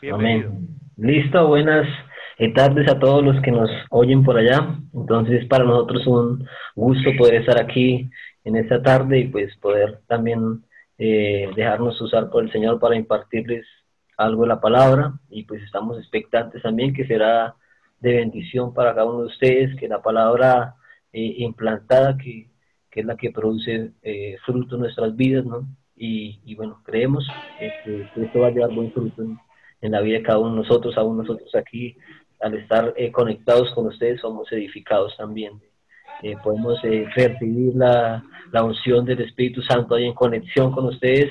Bienvenido. Amén. Listo, buenas tardes a todos los que nos oyen por allá. Entonces, para nosotros un gusto poder estar aquí en esta tarde y pues poder también eh, dejarnos usar por el Señor para impartirles algo de la palabra y pues estamos expectantes también que será de bendición para cada uno de ustedes, que la palabra eh, implantada, que, que, es la que produce eh, fruto en nuestras vidas, ¿no? Y, y bueno, creemos que, esto va a llevar buen fruto en, en, la vida de cada uno de nosotros, aún nosotros aquí, al estar eh, conectados con ustedes, somos edificados también. podemos percibir la, la unción del Espíritu Santo ahí en conexión con ustedes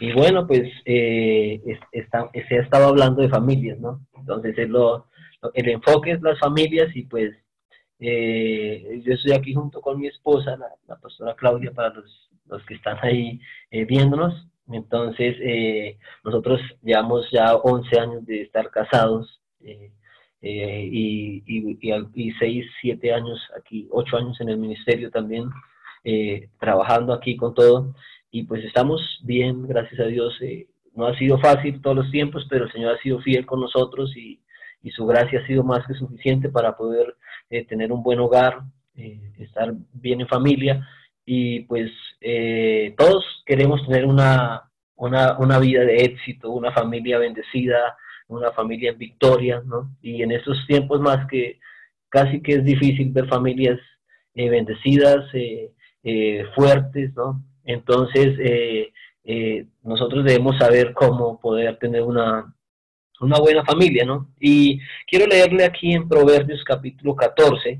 y bueno, pues eh, está, se ha estado hablando de familias, ¿no? Entonces es lo, el enfoque es las familias y pues eh, yo estoy aquí junto con mi esposa, la, pastora Claudia, para los, los que están ahí eh, viéndonos. Entonces, eh, nosotros llevamos ya 11 años de estar casados y, y, y, 6, 7 años aquí, 8 años en el ministerio también, trabajando aquí con todo y pues estamos bien, gracias a Dios. Eh, no ha sido fácil todos los tiempos, pero el Señor ha sido fiel con nosotros y, su gracia ha sido más que suficiente para poder eh, tener un buen hogar, eh, estar bien en familia y pues todos queremos tener una, una, una, vida de éxito, una familia bendecida, una familia en victoria, ¿no? Y en estos tiempos más que casi que es difícil ver familias bendecidas, fuertes, ¿no? Entonces, eh, eh, nosotros debemos saber cómo poder tener una, una buena familia, ¿no? Y quiero leerle aquí en Proverbios capítulo 14,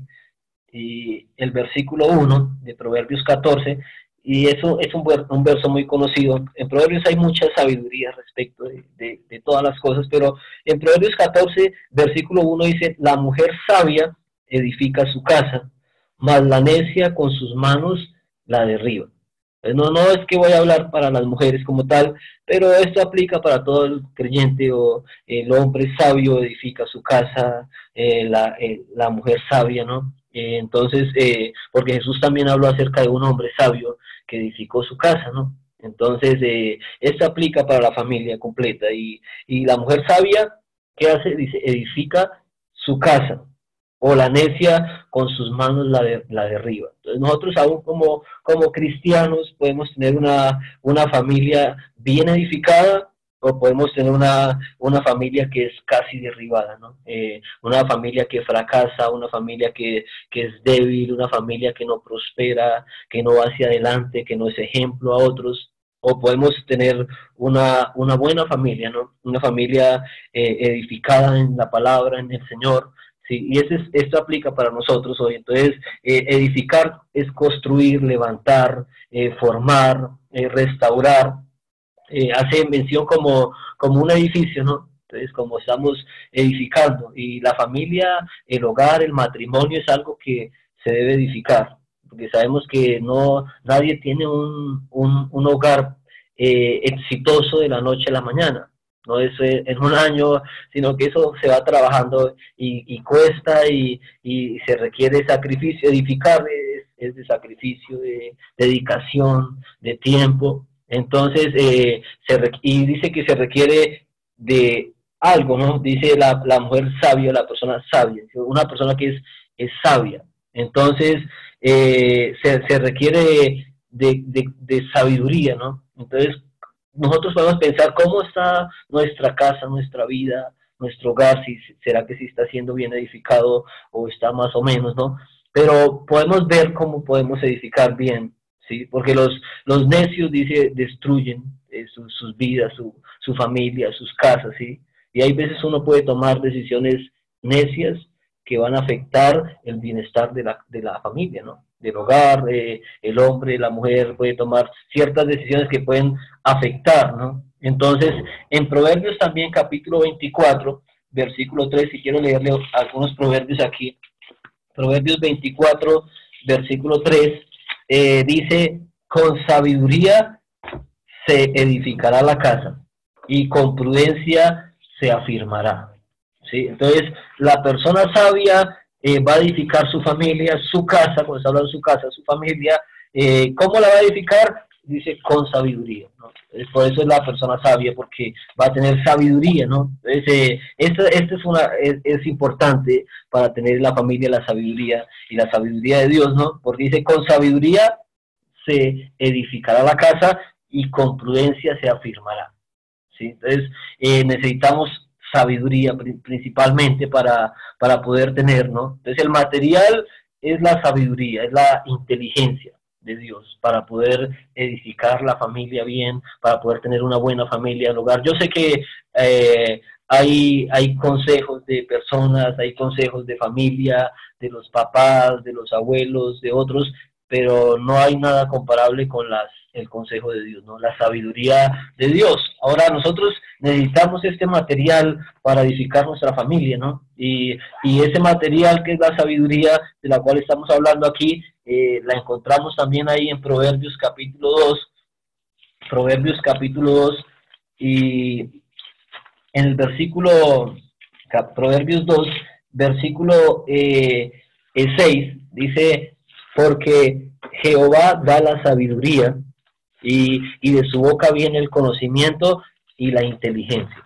y el versículo 1 de Proverbios 14, y eso es un, un, verso muy conocido. En Proverbios hay mucha sabiduría respecto de, todas las cosas, pero en Proverbios 14, versículo 1 dice, la mujer sabia edifica su casa, mas la necia con sus manos la derriba. Eh, no, no es que voy a hablar para las mujeres como tal, pero esto aplica para todo el creyente o el hombre sabio edifica su casa, eh, la, eh, la, mujer sabia, ¿no? Entonces, porque Jesús también habló acerca de un hombre sabio que edificó su casa, ¿no? Entonces, esto aplica para la familia completa. Y, y la mujer sabia, ¿qué hace? Dice, edifica su casa o la necia con sus manos la, de, la derriba. Entonces nosotros aún como, como cristianos podemos tener una, una familia bien edificada o podemos tener una, una familia que es casi derribada, ¿no? Eh, una familia que fracasa, una familia que, que, es débil, una familia que no prospera, que no va hacia adelante, que no es ejemplo a otros, o podemos tener una, una buena familia, ¿no? Una familia eh, edificada en la palabra, en el Señor, y ese esto aplica para nosotros hoy. Entonces, eh, edificar es construir, levantar, formar, eh, hace mención como, como un edificio, ¿no? Entonces, como estamos edificando. Y la familia, el hogar, el matrimonio es algo que se debe edificar. Porque sabemos que no nadie tiene un, un, un hogar exitoso de la noche a la mañana no es en un año, sino que eso se va trabajando y, cuesta y, se requiere sacrificio. Edificar es, de sacrificio, de dedicación, de tiempo. Entonces, eh, se, y dice que se requiere de algo, ¿no? Dice la, la mujer sabia, la persona sabia, una persona que es, es sabia. Entonces, eh, se, se, requiere de, de, de sabiduría, ¿no? Entonces, nosotros podemos pensar cómo está nuestra casa, nuestra vida, nuestro hogar, si será que sí está siendo bien edificado o está más o menos, ¿no? Pero podemos ver cómo podemos edificar bien, ¿sí? Porque los, los necios, dice, destruyen eh, sus vidas, su, su familia, sus casas, ¿sí? Y hay veces uno puede tomar decisiones necias que van a afectar el bienestar de la, de la familia, ¿no? del hogar, eh, el hombre, la mujer puede tomar ciertas decisiones que pueden afectar, ¿no? Entonces, en Proverbios también, capítulo 24, versículo 3, si quiero leerle algunos proverbios aquí, Proverbios 24, versículo 3, eh, dice, con sabiduría se edificará la casa y con prudencia se afirmará. ¿Sí? Entonces, la persona sabia eh, va a edificar su familia, su casa, cuando está hablando de su casa, su familia, eh, ¿cómo la va a edificar? Dice con sabiduría, ¿no? Por eso es la persona sabia, porque va a tener sabiduría, ¿no? Entonces, eh, esto, es, una, es, importante para tener la familia la sabiduría y la sabiduría de Dios, ¿no? Porque dice, con sabiduría se edificará la casa y con prudencia se afirmará, ¿sí? Entonces, eh, necesitamos sabiduría principalmente para, para poder tener, ¿no? Entonces, el material es la sabiduría, es la inteligencia de Dios para poder edificar la familia bien, para poder tener una buena familia el hogar. Yo sé que eh, hay, hay consejos de personas, hay consejos de familia, de los papás, de los abuelos, de otros, pero no hay nada comparable con las el consejo de Dios, ¿no? La sabiduría de Dios. Ahora nosotros necesitamos este material para edificar nuestra familia, ¿no? Y, y ese material que es la sabiduría de la cual estamos hablando aquí, eh, la encontramos también ahí en Proverbios capítulo 2, Proverbios capítulo 2 y en el versículo, Proverbios 2, versículo 6, eh, dice, porque Jehová da la sabiduría y, y, de su boca viene el conocimiento y la inteligencia.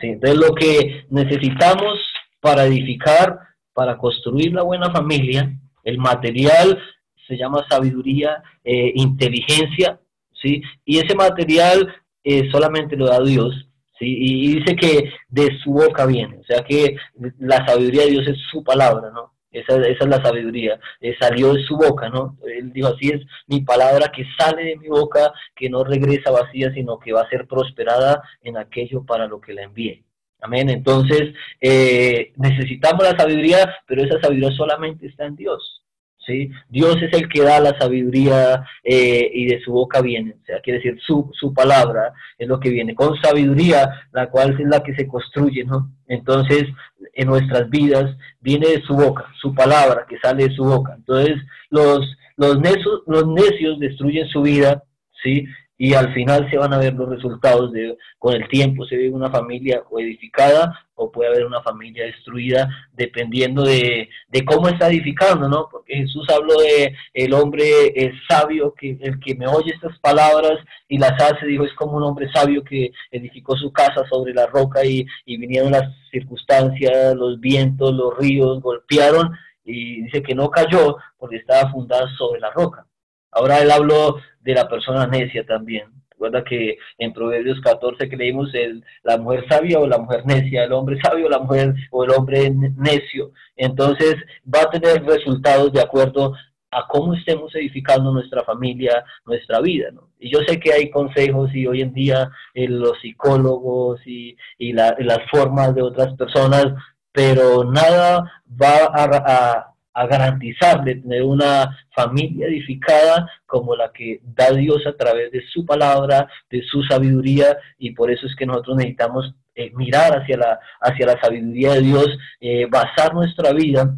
¿Sí? Entonces lo que necesitamos para edificar, para construir la buena familia, el material se llama sabiduría, eh, inteligencia, ¿sí? Y ese material eh, solamente lo da Dios, ¿sí? Y dice que de su boca viene, o sea que la sabiduría de Dios es su palabra, ¿no? Esa, esa es la sabiduría, eh, salió de su boca, ¿no? Él dijo, así es mi palabra que sale de mi boca, que no regresa vacía, sino que va a ser prosperada en aquello para lo que la envíe. Amén. Entonces, necesitamos la sabiduría, pero esa sabiduría solamente está en Dios. ¿sí? Dios es el que da la sabiduría eh, y de su boca viene, o sea, quiere decir, su, su palabra es lo que viene, con sabiduría, la cual es la que se construye, ¿no? Entonces, en nuestras vidas viene de su boca, su palabra que sale de su boca. Entonces, los, los, necios, los necios destruyen su vida, ¿sí? Y al final se van a ver los resultados de con el tiempo se ve una familia o edificada o puede haber una familia destruida dependiendo de, cómo está edificando, ¿no? Porque Jesús habló de el hombre es sabio, que el que me oye estas palabras y las hace, dijo, es como un hombre sabio que edificó su casa sobre la roca y, y vinieron las circunstancias, los vientos, los ríos, golpearon y dice que no cayó porque estaba fundada sobre la roca. Ahora él habló de la persona necia también. Recuerda que en Proverbios 14 que leímos el, la mujer sabia o la mujer necia, el hombre sabio o la mujer o el hombre necio. Entonces va a tener resultados de acuerdo a cómo estemos edificando nuestra familia, nuestra vida. Y yo sé que hay consejos y hoy en día eh, los psicólogos y, y las formas de otras personas, pero nada va a garantizar de tener una familia edificada como la que da Dios a través de su palabra, de su sabiduría, y por eso es que nosotros necesitamos eh, mirar hacia la, hacia la sabiduría de Dios, eh, basar nuestra vida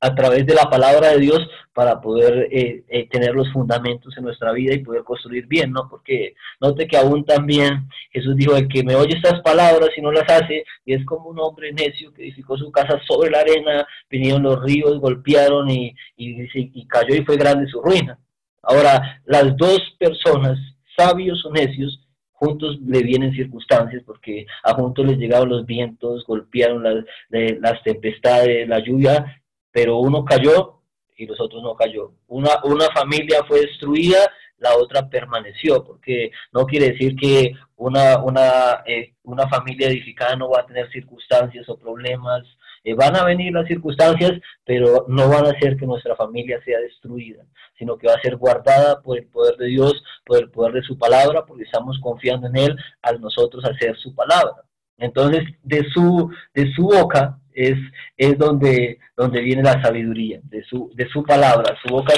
a través de la palabra de Dios para poder eh, eh, tener los fundamentos en nuestra vida y poder construir bien, ¿no? Porque note que aún también Jesús dijo, el que me oye estas palabras y no las hace, y es como un hombre necio que edificó su casa sobre la arena, vinieron los ríos, golpearon y, y, y cayó y fue grande su ruina. Ahora, las dos personas, sabios o necios, juntos le vienen circunstancias porque a juntos les llegaron los vientos, golpearon las, las tempestades, la lluvia pero uno cayó y los otros no cayó. Una, una familia fue destruida, la otra permaneció, porque no quiere decir que una, una, eh, una familia edificada no va a tener circunstancias o problemas. Eh, van a venir las circunstancias, pero no van a hacer que nuestra familia sea destruida, sino que va a ser guardada por el poder de Dios, por el poder de su palabra, porque estamos confiando en Él al nosotros hacer su palabra. Entonces, de su, de su boca es, es donde, donde viene la sabiduría, de su, de su palabra. Su boca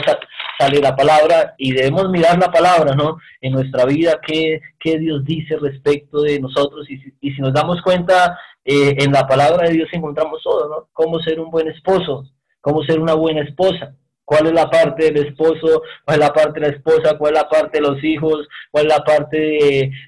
sale la palabra y debemos mirar la palabra, ¿no? En nuestra vida, qué, qué Dios dice respecto de nosotros. Y, y si nos damos cuenta, eh, en la palabra de Dios encontramos todo, ¿no? Cómo ser un buen esposo, cómo ser una buena esposa, cuál es la parte del esposo, cuál es la parte de la esposa, cuál es la parte de los hijos, cuál es la parte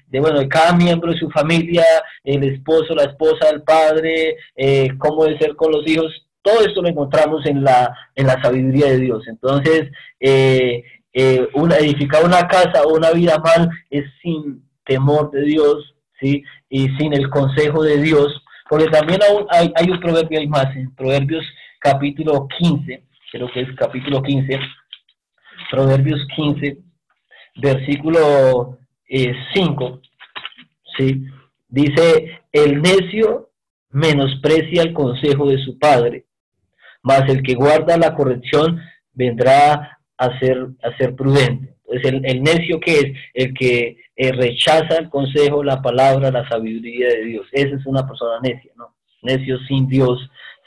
de, bueno, de cada miembro de su familia, el esposo, la esposa, el padre, eh, cómo debe ser con los hijos. Todo esto lo encontramos en la, en la sabiduría de Dios. Entonces, eh, eh, una, edificar una casa o una vida mal es sin temor de Dios, ¿sí? Y sin el consejo de Dios, porque también hay, hay un proverbio, hay más, en Proverbios capítulo 15, creo que es capítulo 15, Proverbios 15, versículo 5, eh, ¿sí? Dice, el necio menosprecia el consejo de su padre, mas el que guarda la corrección vendrá a ser, a ser prudente. Entonces, el, el necio que es el que eh, rechaza el consejo, la palabra, la sabiduría de Dios. Esa es una persona necia, ¿no? Necio sin Dios,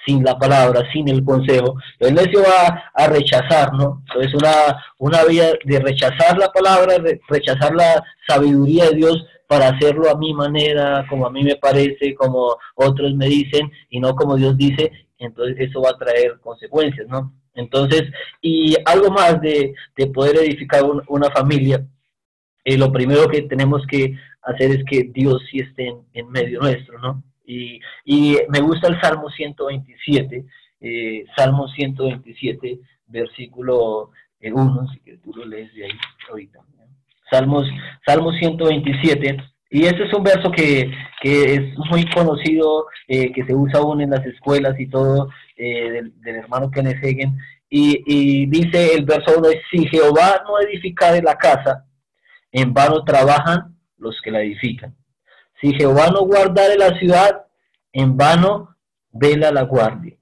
sin la palabra, sin el consejo. El necio va a rechazar, ¿no? Entonces, una, una vía de rechazar la palabra, de rechazar la sabiduría de Dios para hacerlo a mi manera, como a mí me parece, como otros me dicen, y no como Dios dice, entonces eso va a traer consecuencias, ¿no? Entonces, y algo más de, poder edificar una familia, eh, lo primero que tenemos que hacer es que Dios sí esté en, medio nuestro, ¿no? Y, me gusta el Salmo 127, eh, Salmo 127, versículo 1, eh, si que tú lo lees de ahí ahorita. Salmos, Salmo 127, y este es un verso que, es muy conocido, que se usa aún en las escuelas y todo, del, hermano Kenneth Hagen, y, y, dice el verso 1, si Jehová no edificare la casa, en vano trabajan los que la edifican. Si Jehová no guardare la ciudad, en vano vela la guardia.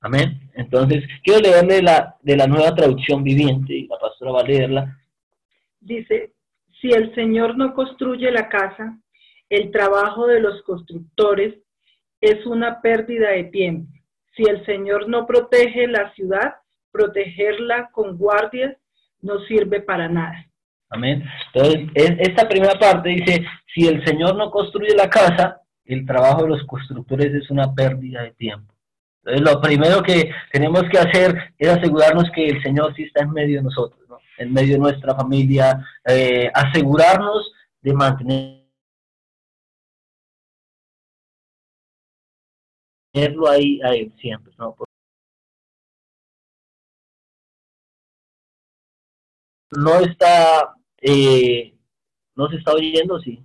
Amén. Entonces, quiero leerle la, de la nueva traducción viviente, y la pastora va a leerla. Dice, si el Señor no construye la casa, el trabajo de los constructores es una pérdida de tiempo. Si el Señor no protege la ciudad, protegerla con guardias no sirve para nada. Amén. Entonces, esta primera parte dice, si el Señor no construye la casa, el trabajo de los constructores es una pérdida de tiempo. Entonces, lo primero que tenemos que hacer es asegurarnos que el Señor sí está en medio de nosotros, ¿no? en medio de nuestra familia, eh, asegurarnos de mantenerlo ahí, ahí siempre, ¿no? no está eh, ¿No se está oyendo? Sí.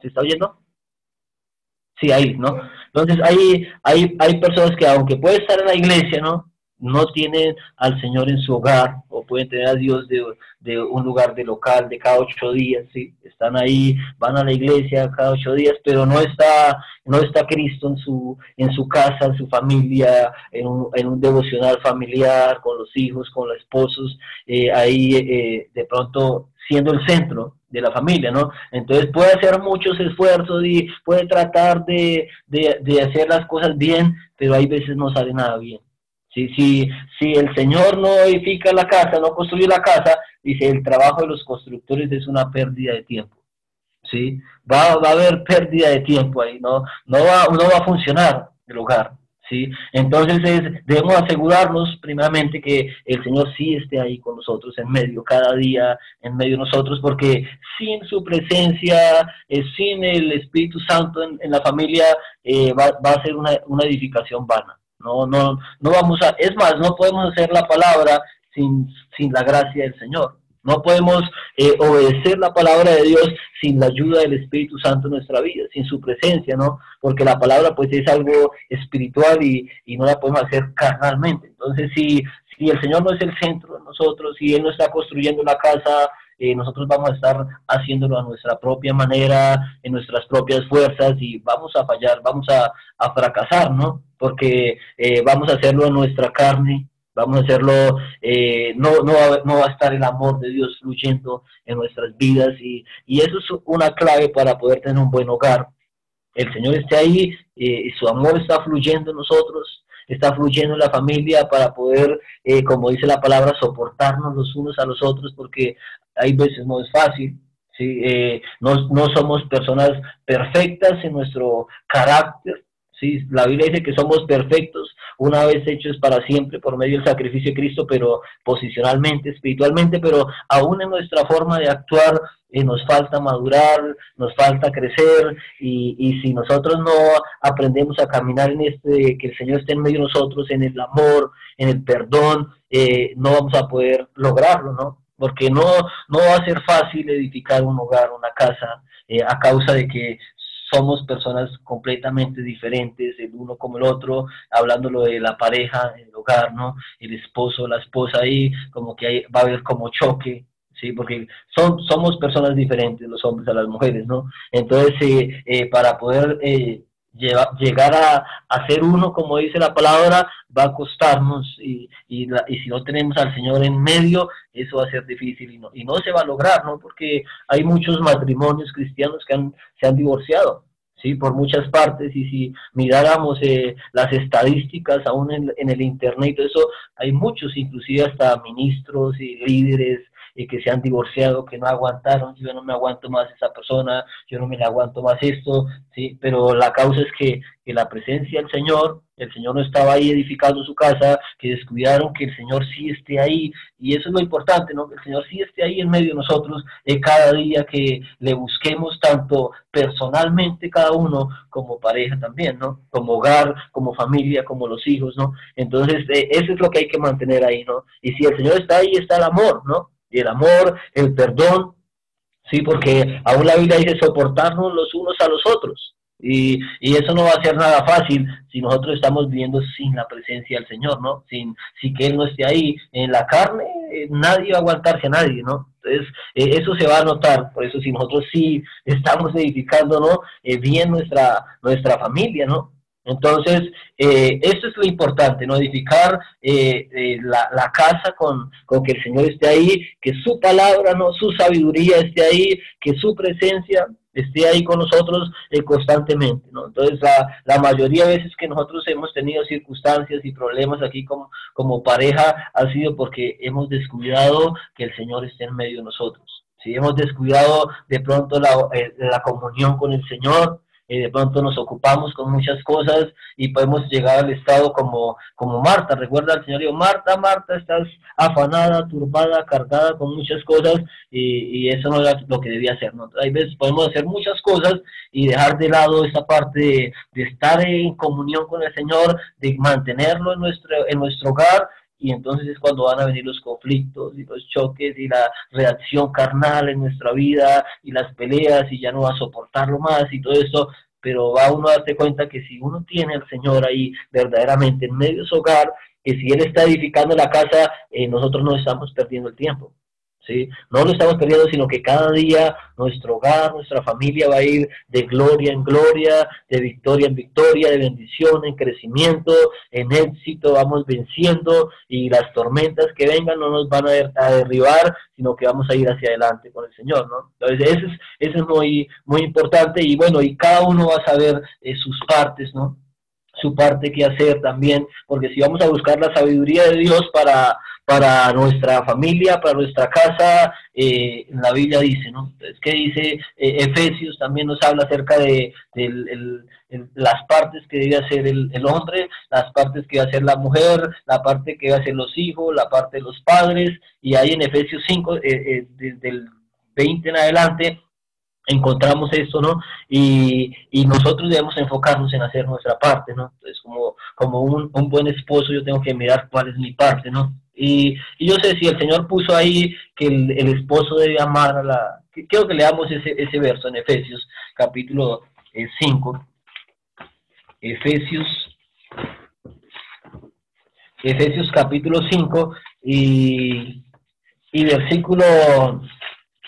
¿Se está oyendo? Sí, ahí, ¿no? Entonces hay, hay, hay personas que aunque puede estar en la iglesia, ¿no? No tienen al Señor en su hogar o pueden tener a Dios de, de un lugar de local de cada ocho días, ¿sí? Están ahí, van a la iglesia cada ocho días, pero no está, no está Cristo en su, en su casa, en su familia, en un, en un devocional familiar, con los hijos, con los esposos, eh, ahí eh, de pronto siendo el centro de la familia, ¿no? Entonces puede hacer muchos esfuerzos y puede tratar de, de, hacer las cosas bien, pero hay veces no sale nada bien. Si, si, si el Señor no edifica la casa, no construye la casa, dice, el trabajo de los constructores es una pérdida de tiempo. ¿sí? Va, va a haber pérdida de tiempo ahí, no, no, va, no va a funcionar el hogar. ¿sí? Entonces debemos asegurarnos primeramente que el Señor sí esté ahí con nosotros en medio, cada día en medio de nosotros, porque sin su presencia, eh, sin el Espíritu Santo en, la familia, eh, va, a ser una, una, edificación vana. No, no, no vamos a, es más, no podemos hacer la palabra sin, sin la gracia del Señor. No podemos eh, obedecer la palabra de Dios sin la ayuda del Espíritu Santo en nuestra vida, sin su presencia, ¿no? Porque la palabra pues es algo espiritual y, no la podemos hacer carnalmente. Entonces, si, si el Señor no es el centro de nosotros, si Él no está construyendo la casa, eh, nosotros vamos a estar haciéndolo a nuestra propia manera, en nuestras propias fuerzas y vamos a fallar, vamos a, fracasar, ¿no? Porque eh, vamos a hacerlo en nuestra carne, Vamos a hacerlo, eh, no, no, va, no va a estar el amor de Dios fluyendo en nuestras vidas y, y eso es una clave para poder tener un buen hogar. El Señor esté ahí eh, y su amor está fluyendo en nosotros, está fluyendo en la familia para poder, eh, como dice la palabra, soportarnos los unos a los otros porque hay veces no es fácil. ¿sí? no, no somos personas perfectas en nuestro carácter, La Biblia dice que somos perfectos una vez hecho es para siempre por medio del sacrificio de Cristo, pero posicionalmente, espiritualmente, pero aún en nuestra forma de actuar eh, nos falta madurar, nos falta crecer y, y, si nosotros no aprendemos a caminar en este, que el Señor esté en medio de nosotros, en el amor, en el perdón, eh, no vamos a poder lograrlo, ¿no? Porque no, no va a ser fácil edificar un hogar, una casa, eh, a causa de que somos personas completamente diferentes, el uno como el otro, hablándolo de la pareja, el hogar, ¿no? El esposo, la esposa ahí, como que ahí va a haber como choque, ¿sí? Porque son, somos personas diferentes, los hombres a las mujeres, ¿no? Entonces, eh, eh, para poder eh, llegar a, a, ser uno, como dice la palabra, va a costarnos y, y, y, si no tenemos al Señor en medio, eso va a ser difícil y no, y no se va a lograr, ¿no? Porque hay muchos matrimonios cristianos que han, se han divorciado, ¿sí? Por muchas partes y si miráramos eh, las estadísticas aún en, en el Internet y todo eso, hay muchos, inclusive hasta ministros y líderes y que se han divorciado, que no aguantaron, yo no me aguanto más esa persona, yo no me aguanto más esto, ¿sí? Pero la causa es que, que la presencia del Señor, el Señor no estaba ahí edificando su casa, que descuidaron que el Señor sí esté ahí, y eso es lo importante, ¿no? Que el Señor sí esté ahí en medio de nosotros eh, cada día que le busquemos tanto personalmente cada uno como pareja también, ¿no? Como hogar, como familia, como los hijos, ¿no? Entonces, eh, eso es lo que hay que mantener ahí, ¿no? Y si el Señor está ahí, está el amor, ¿no? Y el amor, el perdón, sí, porque aún la Biblia dice soportarnos los unos a los otros. Y, y, eso no va a ser nada fácil si nosotros estamos viviendo sin la presencia del Señor, ¿no? Sin, si que Él no esté ahí en la carne, nadie va a aguantarse a nadie, ¿no? Entonces, eh, eso se va a notar, por eso si nosotros sí estamos edificando, ¿no? Eh, bien nuestra, nuestra familia, ¿no? Entonces, eh, esto es lo importante, ¿no? Edificar eh, eh, la, casa con, con, que el Señor esté ahí, que su palabra, ¿no? Su sabiduría esté ahí, que su presencia esté ahí con nosotros eh, constantemente, ¿no? Entonces, la, la, mayoría de veces que nosotros hemos tenido circunstancias y problemas aquí como, como pareja ha sido porque hemos descuidado que el Señor esté en medio de nosotros. Si hemos descuidado de pronto la, eh, la comunión con el Señor, de pronto nos ocupamos con muchas cosas y podemos llegar al estado como, como Marta. Recuerda al Señor, Marta, Marta, estás afanada, turbada, cargada con muchas cosas y, y eso no era lo que debía hacer. ¿no? Hay veces podemos hacer muchas cosas y dejar de lado esa parte de, de estar en comunión con el Señor, de mantenerlo en nuestro, en nuestro hogar y entonces es cuando van a venir los conflictos y los choques y la reacción carnal en nuestra vida y las peleas y ya no va a soportarlo más y todo eso, pero va uno a darse cuenta que si uno tiene al Señor ahí verdaderamente en medio de su hogar, que si Él está edificando la casa, eh, nosotros no estamos perdiendo el tiempo. ¿Sí? No lo estamos perdiendo, sino que cada día nuestro hogar, nuestra familia va a ir de gloria en gloria, de victoria en victoria, de bendición en crecimiento, en éxito, vamos venciendo y las tormentas que vengan no nos van a, derribar, sino que vamos a ir hacia adelante con el Señor, ¿no? Entonces, eso es, eso es muy, muy importante y bueno, y cada uno va a saber sus partes, ¿no? Su parte que hacer también, porque si vamos a buscar la sabiduría de Dios para, para nuestra familia, para nuestra casa, eh, la Biblia dice, ¿no? Entonces, ¿qué dice eh, Efesios? También nos habla acerca de, las partes que debe hacer el, hombre, las partes que debe hacer la mujer, la parte que debe hacer los hijos, la parte de los padres, y ahí en Efesios 5, eh, desde el 20 en adelante, encontramos esto, ¿no? Y, y, nosotros debemos enfocarnos en hacer nuestra parte, ¿no? Entonces, como, como un, un, buen esposo, yo tengo que mirar cuál es mi parte, ¿no? Y, y yo sé si el Señor puso ahí que el, el, esposo debe amar a la... Quiero que leamos ese, ese verso en Efesios, capítulo 5. Eh, Efesios, Efesios capítulo 5 y, y versículo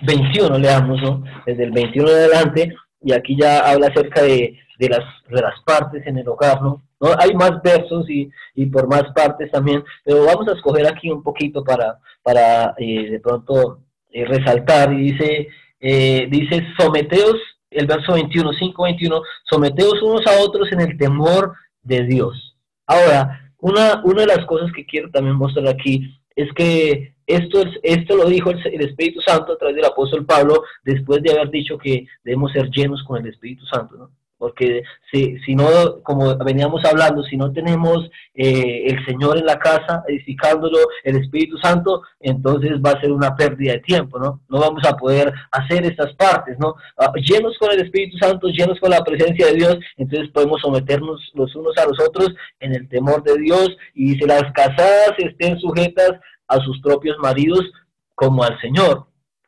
21, leamos, ¿no? Desde el 21 en adelante, y aquí ya habla acerca de, de, las, de las partes en el hogar, ¿no? Hay más versos y, y por más partes también, pero vamos a escoger aquí un poquito para, para eh, de pronto eh, resaltar, y dice, eh, dice, someteos, el verso 21, 5, 21, someteos unos a otros en el temor de Dios. Ahora, una, una de las cosas que quiero también mostrar aquí es que esto, es, esto lo dijo el, Espíritu Santo a través del apóstol Pablo después de haber dicho que debemos ser llenos con el Espíritu Santo. ¿no? Porque si, si no, como veníamos hablando, si no tenemos eh, el Señor en la casa, edificándolo, el Espíritu Santo, entonces va a ser una pérdida de tiempo, ¿no? No vamos a poder hacer estas partes, ¿no? Ah, llenos con el Espíritu Santo, llenos con la presencia de Dios, entonces podemos someternos los unos a los otros en el temor de Dios y si las casadas estén sujetas a sus propios maridos como al Señor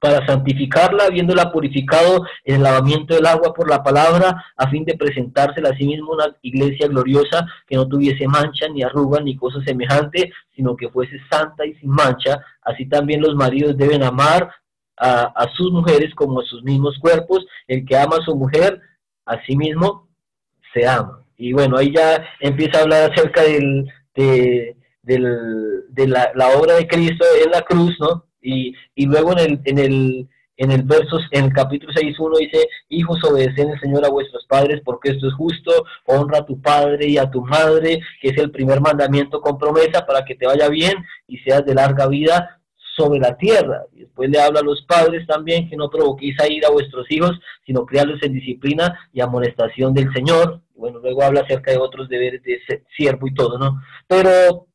para santificarla, habiéndola purificado en el lavamiento del agua por la palabra, a fin de presentársela a sí mismo una iglesia gloriosa que no tuviese mancha, ni arruga, ni cosa semejante, sino que fuese santa y sin mancha. Así también los maridos deben amar a, sus mujeres como a sus mismos cuerpos. El que ama a su mujer, a sí mismo se ama. Y bueno, ahí ya empieza a hablar acerca del, de, de la, la obra de Cristo en la cruz, ¿no? Y, y luego en el, en el, en el verso, en el capítulo 6.1 dice, hijos obedecen el Señor a vuestros padres porque esto es justo, honra a tu padre y a tu madre, que es el primer mandamiento con promesa para que te vaya bien y seas de larga vida sobre la tierra. Y después le habla a los padres también que no provoquéis a ir a vuestros hijos, sino criarlos en disciplina y amonestación del Señor. Bueno, luego habla acerca de otros deberes de siervo y todo, ¿no? Pero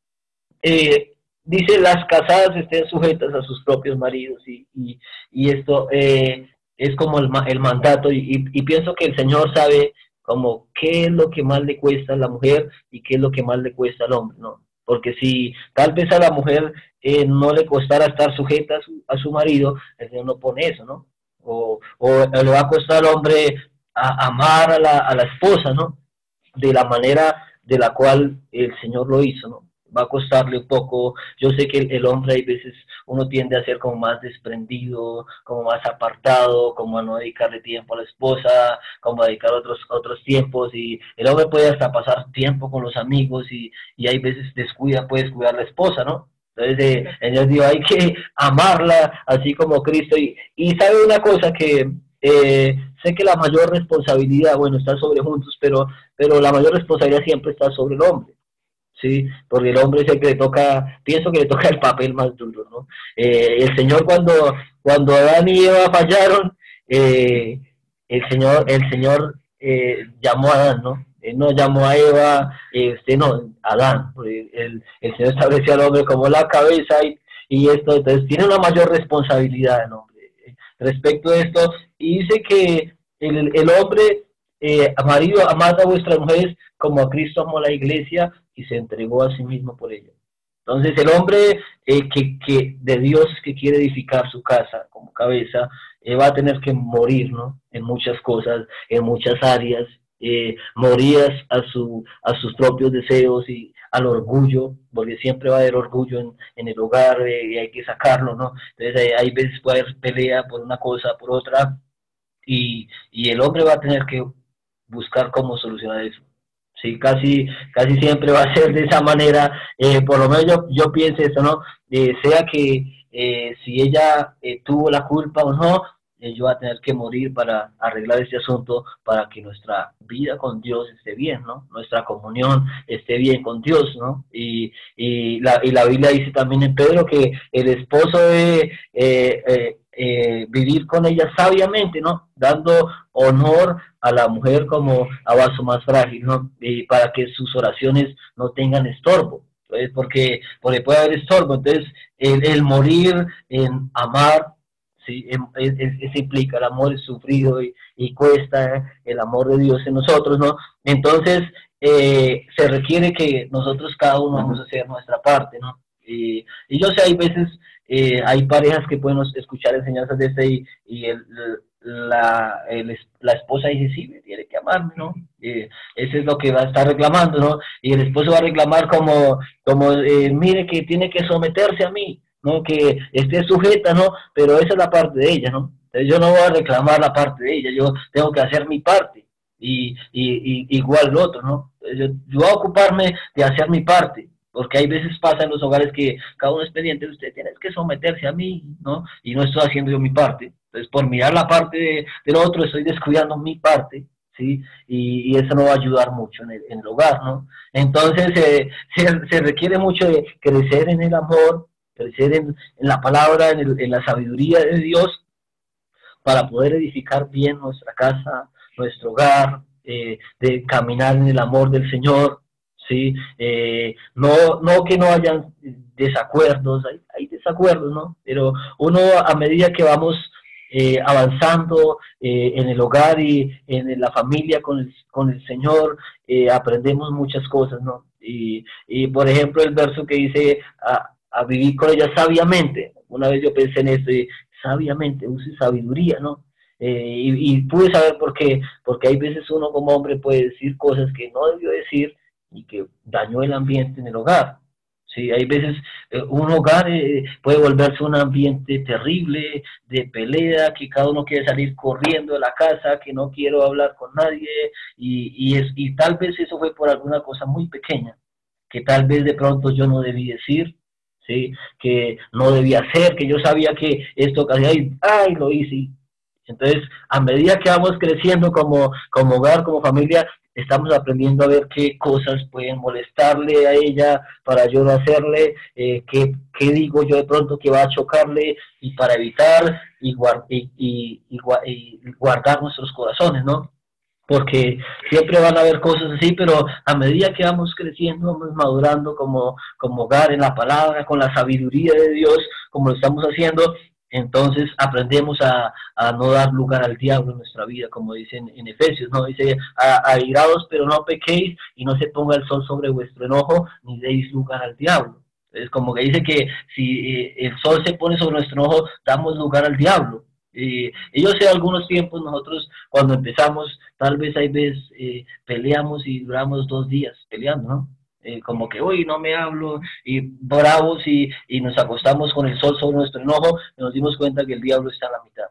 eh, dice las casadas estén sujetas a sus propios maridos y, y, esto eh, es como el, el mandato y, y, pienso que el Señor sabe como qué es lo que más le cuesta a la mujer y qué es lo que más le cuesta al hombre, ¿no? Porque si tal vez a la mujer eh, no le costara estar sujeta a su, a su, marido, el Señor no pone eso, ¿no? O, o le va a costar al hombre a, amar a la, a la esposa, ¿no? De la manera de la cual el Señor lo hizo, ¿no? Va a costarle un poco. Yo sé que el, hombre hay veces uno tiende a ser como más desprendido, como más apartado, como a no dedicarle tiempo a la esposa, como a dedicar otros otros tiempos y el hombre puede hasta pasar tiempo con los amigos y, y hay veces descuida, puede descuidar la esposa, ¿no? Entonces, eh, digo, hay que amarla así como Cristo. Y, y sabe una cosa que eh, sé que la mayor responsabilidad, bueno, está sobre juntos, pero, pero la mayor responsabilidad siempre está sobre el hombre. ¿Sí? Porque el hombre es el que le toca, pienso que le toca el papel más duro, ¿no? Eh, el Señor cuando, cuando Adán y Eva fallaron, eh, el Señor, el Señor eh, llamó a Adán, ¿no? Él no llamó a Eva, no, Adán, el, el Señor estableció al hombre como la cabeza y, y esto, entonces tiene una mayor responsabilidad el hombre respecto a esto, y dice que el, el hombre, eh, marido, amad a vuestras mujeres como a Cristo amó la iglesia y se entregó a sí mismo por ella. Entonces el hombre eh, que, que, de Dios que quiere edificar su casa como cabeza, eh, va a tener que morir, ¿no? En muchas cosas, en muchas áreas, eh, morir a, su, a sus propios deseos y al orgullo, porque siempre va a haber orgullo en, el hogar y hay que sacarlo, ¿no? Entonces hay, hay, veces puede haber pelea por una cosa, por otra, y, y el hombre va a tener que buscar cómo solucionar eso. Sí, casi, casi siempre va a ser de esa manera, eh, por lo menos yo, pienso eso, ¿no? Eh, sea que eh, si ella tuvo la culpa o no, yo voy a tener que morir para arreglar este asunto, para que nuestra vida con Dios esté bien, ¿no? Nuestra comunión esté bien con Dios, ¿no? Y, y, la, y la Biblia dice también en Pedro que el esposo debe eh, vivir con ella sabiamente, ¿no? Dando honor a la mujer como a más frágil, ¿no? Y para que sus oraciones no tengan estorbo. Entonces, porque, porque puede haber estorbo. Entonces, el, morir en amar, ¿sí? Eso implica, el amor es sufrido y, y, cuesta el amor de Dios en nosotros, ¿no? Entonces, eh, se requiere que nosotros cada uno vamos a hacer nuestra parte, ¿no? Y, y yo sé, hay veces eh, hay parejas que pueden escuchar enseñanzas de este y, el, la, la esposa dice, sí, me tiene que amarme, ¿no? Eh, eso es lo que va a estar reclamando, ¿no? Y el esposo va a reclamar como, como eh, mire que tiene que someterse a mí, ¿no? Que esté sujeta, ¿no? Pero esa es la parte de ella, ¿no? Entonces yo no voy a reclamar la parte de ella, yo tengo que hacer mi parte y, y, y igual lo otro, ¿no? Yo, yo voy a ocuparme de hacer mi parte porque hay veces pasa en los hogares que cada uno es pendiente, usted tiene que someterse a mí, ¿no? Y no estoy haciendo yo mi parte. Entonces, por mirar la parte del otro, estoy descuidando mi parte, ¿sí? Y, eso no va a ayudar mucho en el, hogar, ¿no? Entonces, eh, se, requiere mucho de crecer en el amor, crecer en, la palabra, en, la sabiduría de Dios, para poder edificar bien nuestra casa, nuestro hogar, eh, de caminar en el amor del Señor, ¿sí? Eh, no, no que no hayan desacuerdos, hay, hay, desacuerdos, ¿no? Pero uno a medida que vamos eh, avanzando eh, en el hogar y en la familia con el, con el Señor, aprendemos muchas cosas, ¿no? Y, y, por ejemplo el verso que dice a, a, vivir con ella sabiamente, una vez yo pensé en esto, y sabiamente, use sabiduría, ¿no? y, y, pude saber por qué, porque hay veces uno como hombre puede decir cosas que no debió decir y que dañó el ambiente en el hogar. Sí, hay veces eh, un hogar eh, puede volverse un ambiente terrible de pelea, que cada uno quiere salir corriendo de la casa, que no quiero hablar con nadie y, y, es, y tal vez eso fue por alguna cosa muy pequeña, que tal vez de pronto yo no debí decir, ¿sí? que no debía hacer, que yo sabía que esto casi, ay, ay lo hice. Entonces, a medida que vamos creciendo como, como hogar, como familia, estamos aprendiendo a ver qué cosas pueden molestarle a ella para yo no hacerle, eh, qué, qué, digo yo de pronto que va a chocarle y para evitar y, y, guardar nuestros corazones, ¿no? Porque siempre van a haber cosas así, pero a medida que vamos creciendo, vamos madurando como, como hogar en la palabra, con la sabiduría de Dios, como lo estamos haciendo, entonces aprendemos a, no dar lugar al diablo en nuestra vida, como dicen en Efesios, ¿no? Dice, airados pero no pequéis y no se ponga el sol sobre vuestro enojo, ni deis lugar al diablo. Es como que dice que si eh, el sol se pone sobre nuestro enojo, damos lugar al diablo. y yo sé, algunos tiempos nosotros cuando empezamos, tal vez hay veces eh, peleamos y duramos dos días peleando, ¿no? Eh, como que hoy no me hablo y bravos y, y, nos acostamos con el sol sobre nuestro enojo, y nos dimos cuenta que el diablo está en la mitad.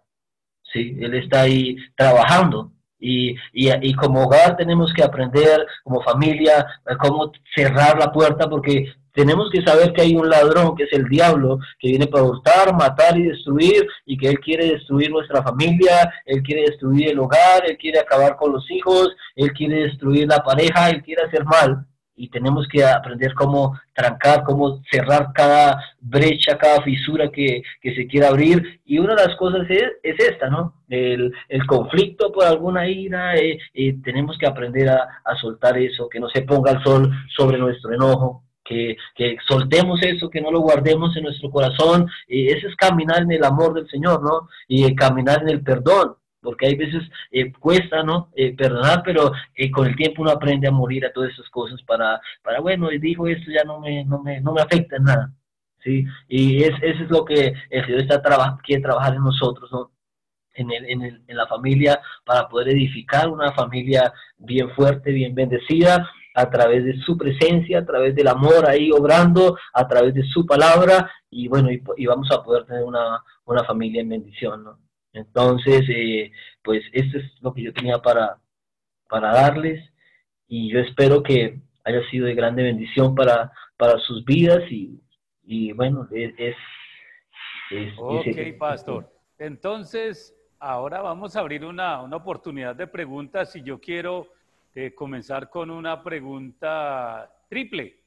¿sí? Él está ahí trabajando. Y, y, y como hogar tenemos que aprender, como familia, cómo cerrar la puerta, porque tenemos que saber que hay un ladrón, que es el diablo, que viene para hurtar, matar y destruir, y que él quiere destruir nuestra familia, él quiere destruir el hogar, él quiere acabar con los hijos, él quiere destruir la pareja, él quiere hacer mal y tenemos que aprender cómo trancar, cómo cerrar cada brecha, cada fisura que, se quiera abrir. Y una de las cosas es, esta, ¿no? El, conflicto por alguna ira, eh, eh, tenemos que aprender a, soltar eso, que no se ponga el sol sobre nuestro enojo. Que, que soltemos eso, que no lo guardemos en nuestro corazón. y ese es caminar en el amor del Señor, ¿no? Y caminar en el perdón porque hay veces eh, cuesta, ¿no? Eh, perdonar, pero eh, con el tiempo uno aprende a morir a todas esas cosas para, para bueno, dijo esto ya no me, no me, no me afecta en nada, ¿sí? Y es, eso es lo que el Señor está traba quiere trabajar en nosotros, ¿no? En, el, en, el, en la familia para poder edificar una familia bien fuerte, bien bendecida, a través de su presencia, a través del amor ahí obrando, a través de su palabra, y bueno, y, y vamos a poder tener una, una familia en bendición, ¿no? Entonces, eh, pues esto es lo que yo tenía para, para darles y yo espero que haya sido de grande bendición para, para sus vidas y, y bueno, es... es, ok, pastor. Entonces, ahora vamos a abrir una, una oportunidad de preguntas y yo quiero eh, comenzar con una pregunta triple.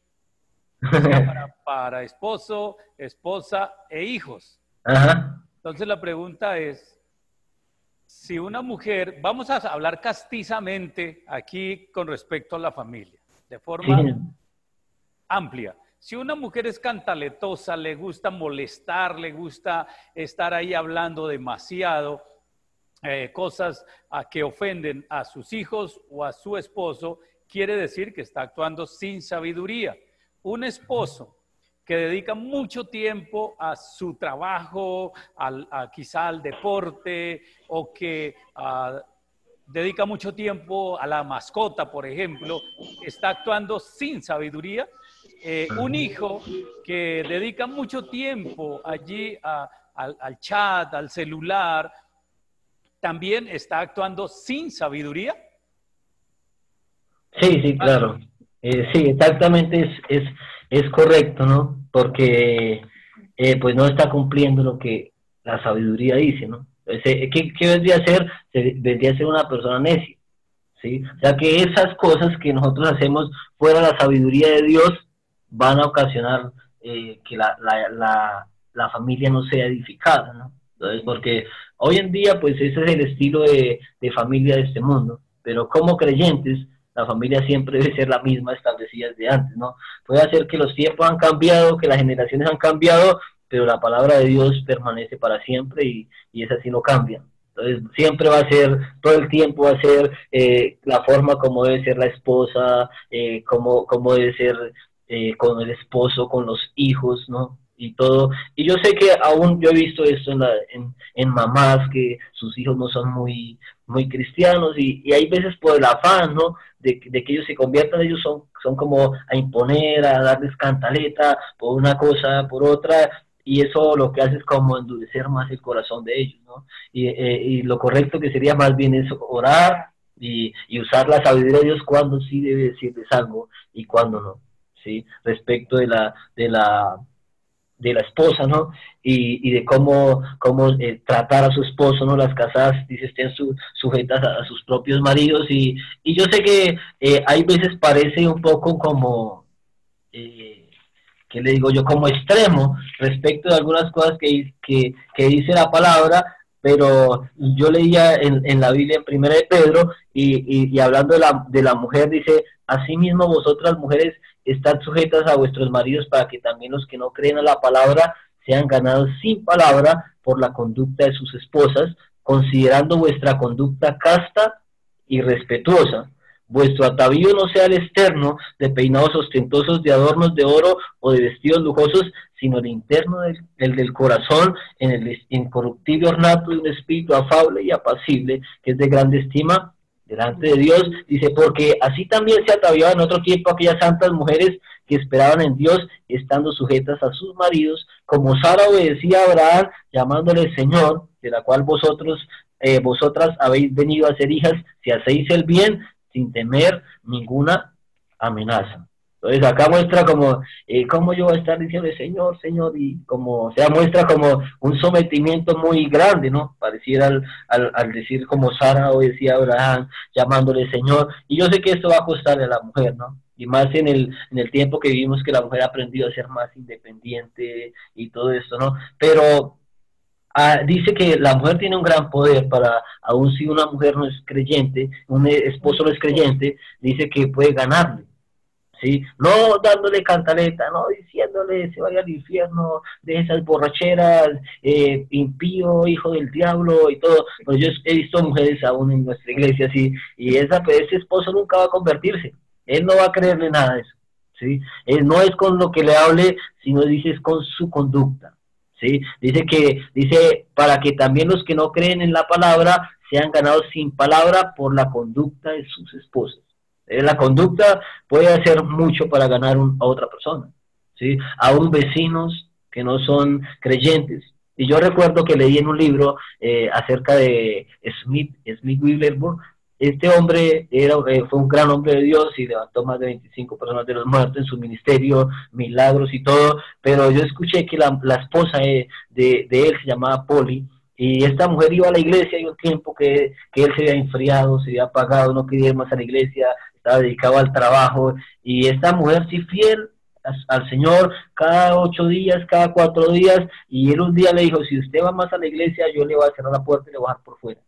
Para, para, esposo, esposa e hijos. Ajá. Entonces la pregunta es, si una mujer, vamos a hablar castizamente aquí con respecto a la familia, de forma amplia. Si una mujer es cantaletosa, le gusta molestar, le gusta estar ahí hablando demasiado, eh, cosas a que ofenden a sus hijos o a su esposo, quiere decir que está actuando sin sabiduría. Un esposo que dedica mucho tiempo a su trabajo, al, a, quizá al deporte, o que ah, dedica mucho tiempo a la mascota, por ejemplo, está actuando sin sabiduría. Eh, un hijo que dedica mucho tiempo allí al, al chat, al celular, también está actuando sin sabiduría. Sí, sí, claro. Eh, sí, exactamente es, es es correcto, ¿no? Porque eh, pues no está cumpliendo lo que la sabiduría dice, ¿no? ¿qué, ¿Qué vendría a ser? Vendría a ser una persona necia, ¿sí? O sea que esas cosas que nosotros hacemos fuera de la sabiduría de Dios van a ocasionar eh, que la, la, la, la, familia no sea edificada, ¿no? Entonces, porque hoy en día, pues ese es el estilo de, de familia de este mundo, pero como creyentes, la familia siempre debe ser la misma establecida desde antes, ¿no? Puede ser que los tiempos han cambiado, que las generaciones han cambiado, pero la palabra de Dios permanece para siempre y, y esa no cambia. Entonces, siempre va a ser, todo el tiempo va a ser eh, la forma como debe ser la esposa, eh, como, como debe ser eh, con el esposo, con los hijos, ¿no? Y todo. Y yo sé que aún yo he visto esto en, la, en, en mamás, que sus hijos no son muy, muy cristianos y, y hay veces por el afán, ¿no? De, de, que ellos se conviertan, ellos son, son como a imponer, a darles cantaleta por una cosa, por otra, y eso lo que hace es como endurecer más el corazón de ellos, ¿no? Y, eh, y lo correcto que sería más bien eso, orar y, y, usar la sabiduría de Dios cuando sí debe decirles algo y cuando no, ¿sí? Respecto de la, de la, de la esposa, ¿no? Y, y de cómo, cómo eh, tratar a su esposo, ¿no? Las casadas, dice, estén su, sujetas a, sus propios maridos y, y yo sé que eh, hay veces parece un poco como... Eh, que le digo yo, como extremo respecto de algunas cosas que, que dice la palabra, pero yo leía en, la Biblia en Primera de Pedro y, hablando de la, de la mujer dice, asimismo vosotras mujeres estad sujetas a vuestros maridos para que también los que no creen a la palabra sean ganados sin palabra por la conducta de sus esposas, considerando vuestra conducta casta y respetuosa Vuestro atavío no sea el externo de peinados ostentosos, de adornos de oro o de vestidos lujosos, sino el interno, del, el del corazón, en el incorruptible ornato de un espíritu afable y apacible, que es de grande estima delante de Dios. Dice, porque así también se ataviaban en otro tiempo aquellas santas mujeres que esperaban en Dios, estando sujetas a sus maridos, como Sara obedecía a Abraham, llamándole Señor, de la cual vosotros, eh, vosotras habéis venido a ser hijas, si hacéis el bien, sin temer ninguna amenaza. Entonces acá muestra como, eh, cómo yo voy a estar diciendo, Señor, Señor, y como, o sea, muestra como un sometimiento muy grande, ¿no? Pareciera al, al, al decir como Sara o decía Abraham, llamándole Señor, y yo sé que esto va a costarle a la mujer, ¿no? Y más en el, en el tiempo que vivimos que la mujer ha aprendido a ser más independiente y todo esto, ¿no? Pero Ah, dice que la mujer tiene un gran poder para, aun si una mujer no es creyente, un esposo no es creyente, dice que puede ganarle. ¿sí? No dándole cantaleta, no diciéndole se vaya al infierno de esas borracheras, eh, impío, hijo del diablo y todo. Pues yo he visto mujeres aún en nuestra iglesia así, y esa, pues, ese esposo nunca va a convertirse. Él no va a creerle nada de eso. ¿sí? Él no es con lo que le hable, sino dice es con su conducta. ¿Sí? Dice que, dice, para que también los que no creen en la palabra sean ganados sin palabra por la conducta de sus esposas. Eh, la conducta puede hacer mucho para ganar a otra persona, ¿sí? Aún vecinos que no son creyentes. Y yo recuerdo que leí en un libro eh, acerca de Smith, Smith Wigglesworth, este hombre era, eh, fue un gran hombre de Dios y levantó más de 25 personas de los muertos en su ministerio, milagros y todo, pero yo escuché que la, esposa de, de, de, él se llamaba Polly, y esta mujer iba a la iglesia y un tiempo que, que él se había enfriado, se había apagado, no quería ir más a la iglesia, estaba dedicado al trabajo, y esta mujer sí fiel al Señor cada ocho días, cada cuatro días, y él un día le dijo, si usted va más a la iglesia, yo le voy a cerrar la puerta y le voy a dejar por fuera.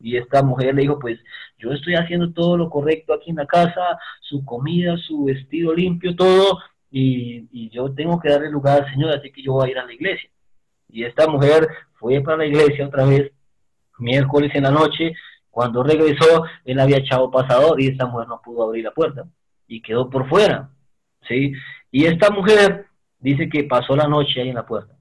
Y esta mujer le dijo, pues yo estoy haciendo todo lo correcto aquí en la casa, su comida, su vestido limpio, todo, y, y yo tengo que darle lugar al Señor, así que yo voy a ir a la iglesia. Y esta mujer fue para la iglesia otra vez, miércoles en la noche, cuando regresó, él había echado pasador y esta mujer no pudo abrir la puerta y quedó por fuera, ¿sí? Y esta mujer dice que pasó la noche ahí en la puerta.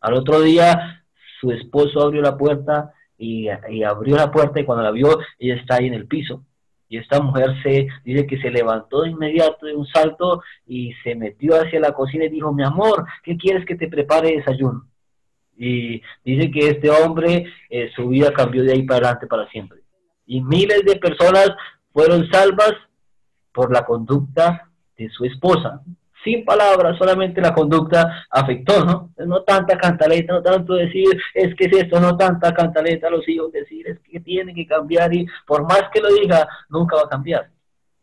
Al otro día, su esposo abrió la puerta y, y, abrió la puerta y cuando la vio, ella está ahí en el piso. Y esta mujer se dice que se levantó de inmediato de un salto y se metió hacia la cocina y dijo, mi amor, ¿qué quieres que te prepare desayuno? Y dice que este hombre, eh, su vida cambió de ahí para adelante para siempre. Y miles de personas fueron salvas por la conducta de su esposa, sin palabras, solamente la conducta afectó, ¿no? No tanta cantaleta, no tanto decir, es que es esto, no tanta cantaleta los hijos, decir, es que tiene que cambiar y por más que lo diga, nunca va a cambiar.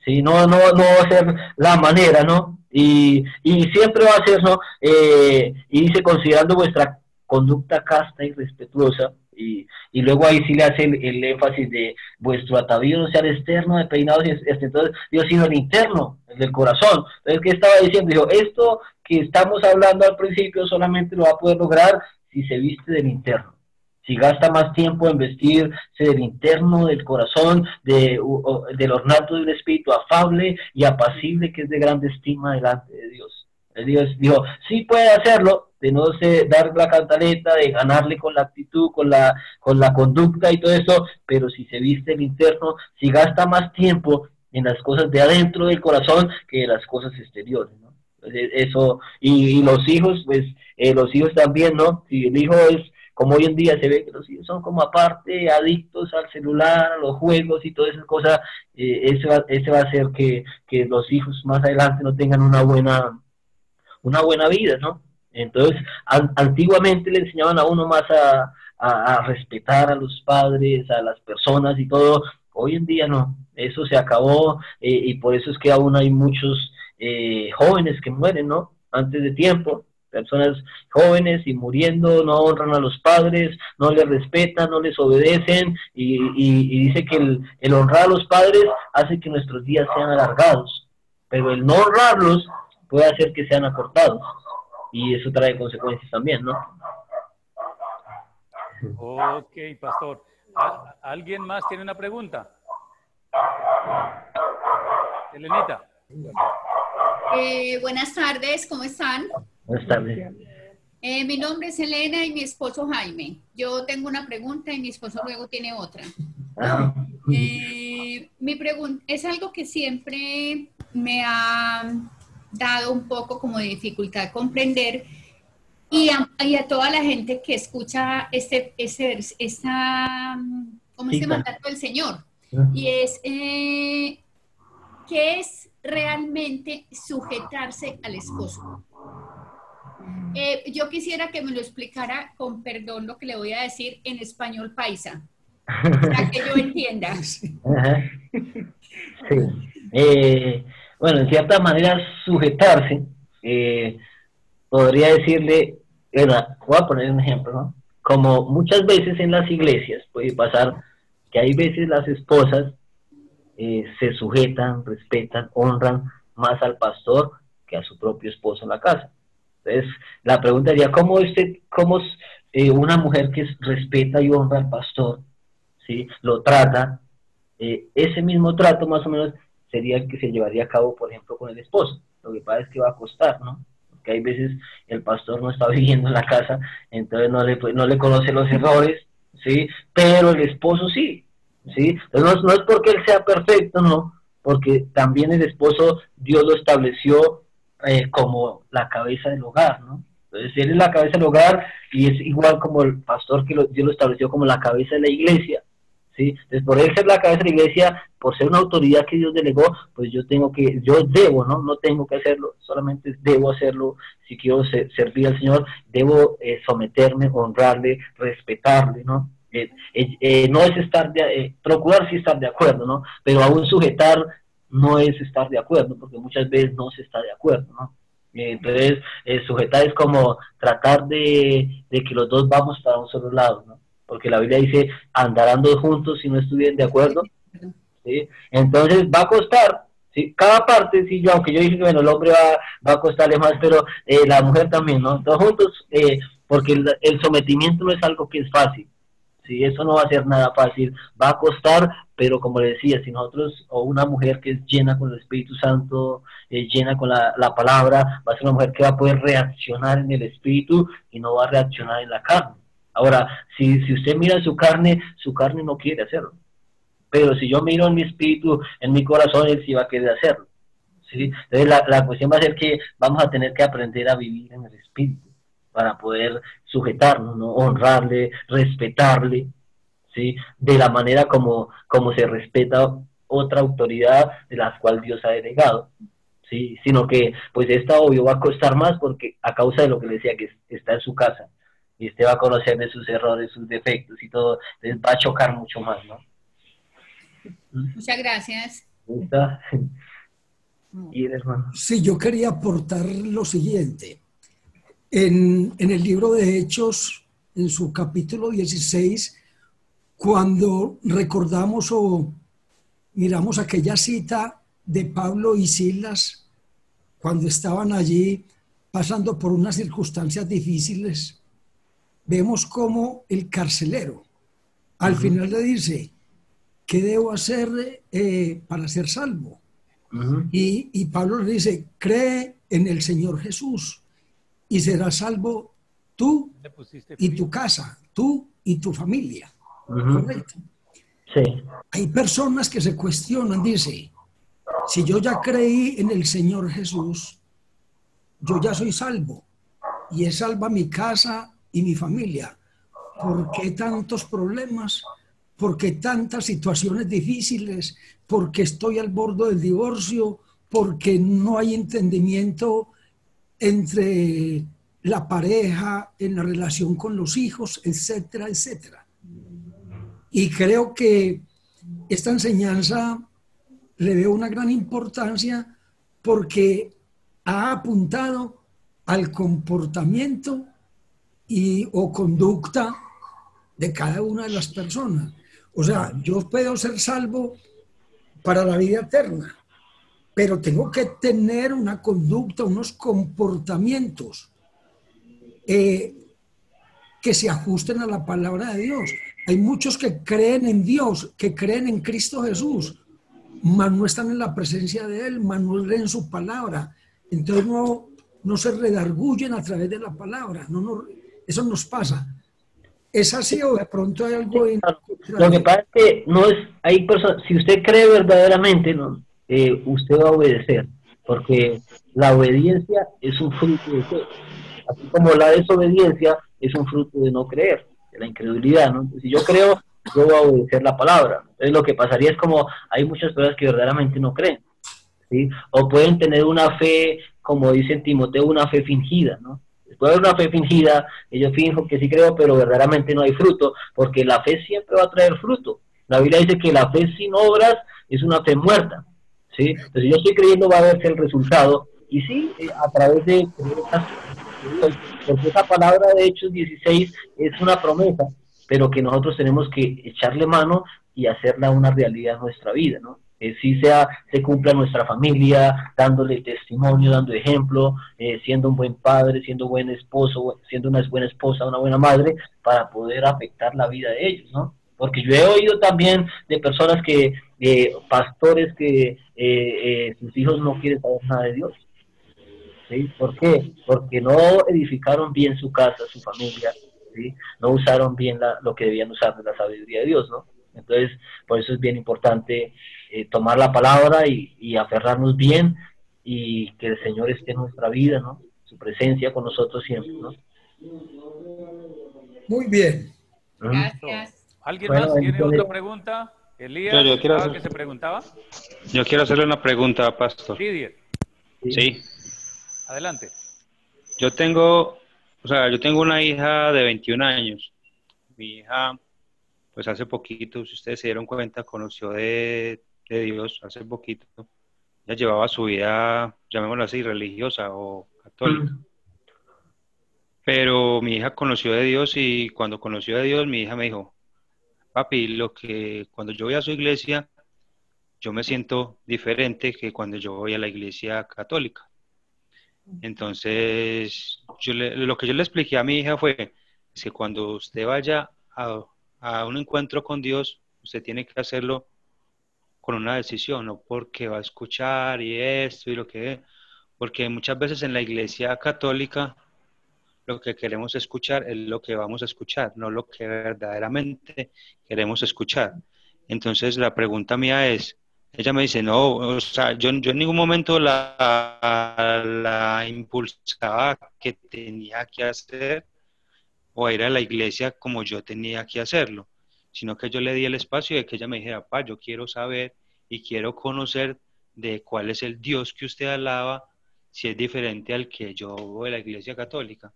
¿sí? No, no, no va a ser la manera, ¿no? Y, y siempre va a ser, ¿no? Eh, y dice, considerando vuestra conducta casta y respetuosa, y, y luego ahí sí le hace el, énfasis de vuestro atavío no sea el externo de peinados, este, entonces Dios sino el interno, el del corazón. Entonces, ¿qué estaba diciendo? Dijo, esto que estamos hablando al principio solamente lo va a poder lograr si se viste del interno. Si gasta más tiempo en vestirse del interno, del corazón, de, del ornato de un espíritu afable y apacible que es de grande estima delante de Dios. Dios dijo, sí puede hacerlo, de no sé, dar la cantaleta, de ganarle con la actitud, con la, con la conducta y todo eso, pero si se viste el interno, si gasta más tiempo en las cosas de adentro del corazón que en las cosas exteriores, ¿no? Eso, y, los hijos, pues, eh, los hijos también, ¿no? Si el hijo es, como hoy en día se ve que los hijos son como aparte adictos al celular, a los juegos y todas esas cosas, eh, ese, va, ese va a hacer que, que los hijos más adelante no tengan una buena, una buena vida, ¿no? Entonces, antiguamente le enseñaban a uno más a, respetar a los padres, a las personas y todo. Hoy en día no, eso se acabó eh, y por eso es que aún hay muchos eh, jóvenes que mueren, ¿no? Antes de tiempo, personas jóvenes y muriendo, no honran a los padres, no les respetan, no les obedecen y, dice que el, el honrar a los padres hace que nuestros días sean alargados, pero el no honrarlos puede hacer que sean acortados y eso trae consecuencias también, ¿no? Ok, pastor. ¿Alguien más tiene una pregunta? Elenita. Eh, buenas tardes, ¿cómo están? Buenas tardes. Eh, mi nombre es Elena y mi esposo Jaime. Yo tengo una pregunta y mi esposo luego tiene otra. Ah. Eh, mi pregunta es algo que siempre me ha dado un poco como de dificultad comprender y a, a, toda la gente que escucha este, ese, esta, como este mandato del Señor. Y es, eh, ¿qué es realmente sujetarse al esposo? Eh, yo quisiera que me lo explicara con perdón lo que le voy a decir en español paisa, para que yo entienda. Sí. Eh, bueno, en cierta manera sujetarse, eh, podría decirle, voy a poner un ejemplo, ¿no? Como muchas veces en las iglesias puede pasar que hay veces las esposas eh, se sujetan, respetan, honran más al pastor que a su propio esposo en la casa. Entonces, la pregunta sería, ¿cómo, este, cómo eh, una mujer que respeta y honra al pastor, ¿sí? lo trata, ese mismo trato más o menos sería el que se llevaría a cabo, por ejemplo, con el esposo. Lo que pasa es que va a costar, ¿no? Porque hay veces el pastor no está viviendo en la casa, entonces no le, no le conoce los errores, ¿sí? Pero el esposo sí, ¿sí? Entonces no, es porque él sea perfecto, ¿no? Porque también el esposo Dios lo estableció eh, como la cabeza del hogar, ¿no? Entonces él es la cabeza del hogar y es igual como el pastor que Dios lo estableció como la cabeza de la iglesia. ¿Sí? Entonces, por él ser la cabeza de la iglesia, por ser una autoridad que Dios delegó, pues yo tengo que, yo debo, ¿no? No tengo que hacerlo, solamente debo hacerlo. Si quiero servir al Señor, debo eh, someterme, honrarle, respetarle, ¿no? Eh, eh, no es estar, de, procurar sí estar de acuerdo, ¿no? Pero aún sujetar no es estar de acuerdo, porque muchas veces no se está de acuerdo, ¿no? Entonces, sujetar es como tratar de, de que los dos vamos para un solo lado, ¿no? Porque la Biblia dice andarán dos juntos si no estuvieran de acuerdo. Entonces va a costar, ¿sí? cada parte, sí, yo, aunque yo dije que bueno, el hombre va, va a costarle más, pero eh, la mujer también, ¿no? Dos juntos, eh, porque el, sometimiento no es algo que es fácil. Sí, eso no va a ser nada fácil, va a costar, pero como le decía, si nosotros, o una mujer que es llena con el Espíritu Santo, es llena con la, la, palabra, va a ser una mujer que va a poder reaccionar en el Espíritu y no va a reaccionar en la carne. Ahora, si, si usted mira su carne, su carne no quiere hacerlo. Pero si yo miro en mi espíritu, en mi corazón, él sí va a querer hacerlo. ¿sí? Entonces la, la cuestión va a ser que vamos a tener que aprender a vivir en el espíritu para poder sujetarnos, ¿no? honrarle, respetarle, ¿sí? de la manera como, como se respeta otra autoridad de la cual Dios ha delegado. ¿sí? Sino que, pues, esta obvio va a costar más porque a causa de lo que le decía, que está en su casa. Y usted va a conocer de sus errores, sus defectos y todo. Entonces va a chocar mucho más, ¿no? Muchas gracias. Y hermano. Sí, yo quería aportar lo siguiente. En, en, el libro de Hechos, en su capítulo 16, cuando recordamos o miramos aquella cita de Pablo y Silas, cuando estaban allí pasando por unas circunstancias difíciles, vemos como el carcelero al final le dice, ¿qué debo hacer eh, para ser salvo? y, Pablo le dice, cree en el Señor Jesús y serás salvo tú y tu casa, tú y tu familia. ¿Correcto? Sí. Hay personas que se cuestionan, dice, si yo ya creí en el Señor Jesús, yo ya soy salvo y es salva mi casa y mi familia. ¿Por qué tantos problemas? ¿Por qué tantas situaciones difíciles? ¿Por qué estoy al borde del divorcio? ¿Porque no hay entendimiento entre la pareja, en la relación con los hijos, etcétera, etcétera? Y creo que esta enseñanza le veo una gran importancia porque ha apuntado al comportamiento y o conducta de cada una de las personas. O sea, yo puedo ser salvo para la vida eterna, pero tengo que tener una conducta, unos comportamientos eh, que se ajusten a la palabra de Dios. Hay muchos que creen en Dios, que creen en Cristo Jesús, mas no están en la presencia de Él, mas no leen su palabra. Entonces no, no se redarguyen a través de la palabra. Eso nos pasa. ¿Es así o de pronto hay algo Lo que pasa es que no es, hay personas, si usted cree verdaderamente, ¿no? Eh, usted va a obedecer, porque la obediencia es un fruto de fe. Así como la desobediencia es un fruto de no creer, de la incredulidad, ¿no? Si yo creo, yo voy a obedecer la palabra. Entonces lo que pasaría es como hay muchas personas que verdaderamente no creen, ¿sí? O pueden tener una fe, como dice Timoteo, una fe fingida, ¿no? Puede haber una fe fingida, y yo finjo que sí creo, pero verdaderamente no hay fruto, porque la fe siempre va a traer fruto. La Biblia dice que la fe sin obras es una fe muerta, ¿sí? Entonces yo estoy creyendo va a verse el resultado, y sí, eh, a través de porque esa palabra de Hechos 16 es una promesa, pero que nosotros tenemos que echarle mano y hacerla una realidad en nuestra vida, ¿no? Que sí sea, se cumpla nuestra familia, dándole testimonio, dando ejemplo, eh, siendo un buen padre, siendo buen esposo, siendo una buena esposa, una buena madre, para poder afectar la vida de ellos, ¿no? Porque yo he oído también de personas que, eh, pastores que eh, sus hijos no quieren saber nada de Dios. ¿Sí? ¿Por qué? Porque no edificaron bien su casa, su familia, no usaron bien lo que debían usar de la sabiduría de Dios, ¿no? Entonces, por eso es bien importante eh, tomar la palabra y, aferrarnos bien y que el Señor esté en nuestra vida, ¿no? Su presencia con nosotros siempre, ¿no? Muy bien. Gracias. ¿Alguien más tiene otra pregunta? Elías, yo, quiero que se preguntaba? Yo quiero hacerle una pregunta, Pastor. Sí. sí. Adelante. Yo tengo o sea, yo tengo una hija de 21 años. Mi hija, pues hace poquito, si ustedes se dieron cuenta, conoció de, Dios hace poquito. Ella llevaba su vida, llamémoslo así, religiosa o católica. Pero mi hija conoció de Dios y cuando conoció de Dios, mi hija me dijo, papi, lo que cuando yo voy a su iglesia, yo me siento diferente que cuando yo voy a la iglesia católica. Entonces, yo lo que yo le expliqué a mi hija fue que cuando usted vaya a, un encuentro con Dios, usted tiene que hacerlo con una decisión, no porque va a escuchar y esto y lo que porque muchas veces en la iglesia católica lo que queremos escuchar es lo que vamos a escuchar, no lo que verdaderamente queremos escuchar. Entonces la pregunta mía es, ella me dice, no, o sea, yo, yo en ningún momento la, la impulsaba que tenía que hacer o ir a la iglesia como yo tenía que hacerlo, sino que yo le di el espacio de que ella me dijera, papá, yo quiero saber y quiero conocer de cuál es el Dios que usted alaba, si es diferente al que yo de la Iglesia Católica.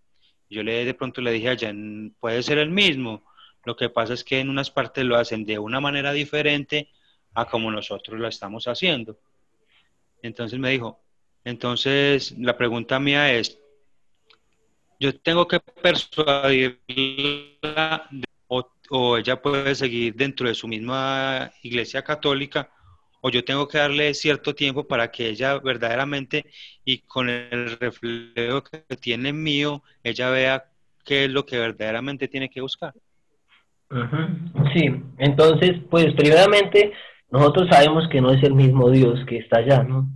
Yo le de pronto le dije allá, puede ser el mismo. Lo que pasa es que en unas partes lo hacen de una manera diferente a como nosotros lo estamos haciendo. Entonces me dijo, entonces la pregunta mía es, yo tengo que persuadirla o, o ella puede seguir dentro de su misma iglesia católica o yo tengo que darle cierto tiempo para que ella verdaderamente y con el reflejo que tiene mío, ella vea qué es lo que verdaderamente tiene que buscar. Sí, entonces, pues primeramente nosotros sabemos que no es el mismo Dios que está allá, ¿no?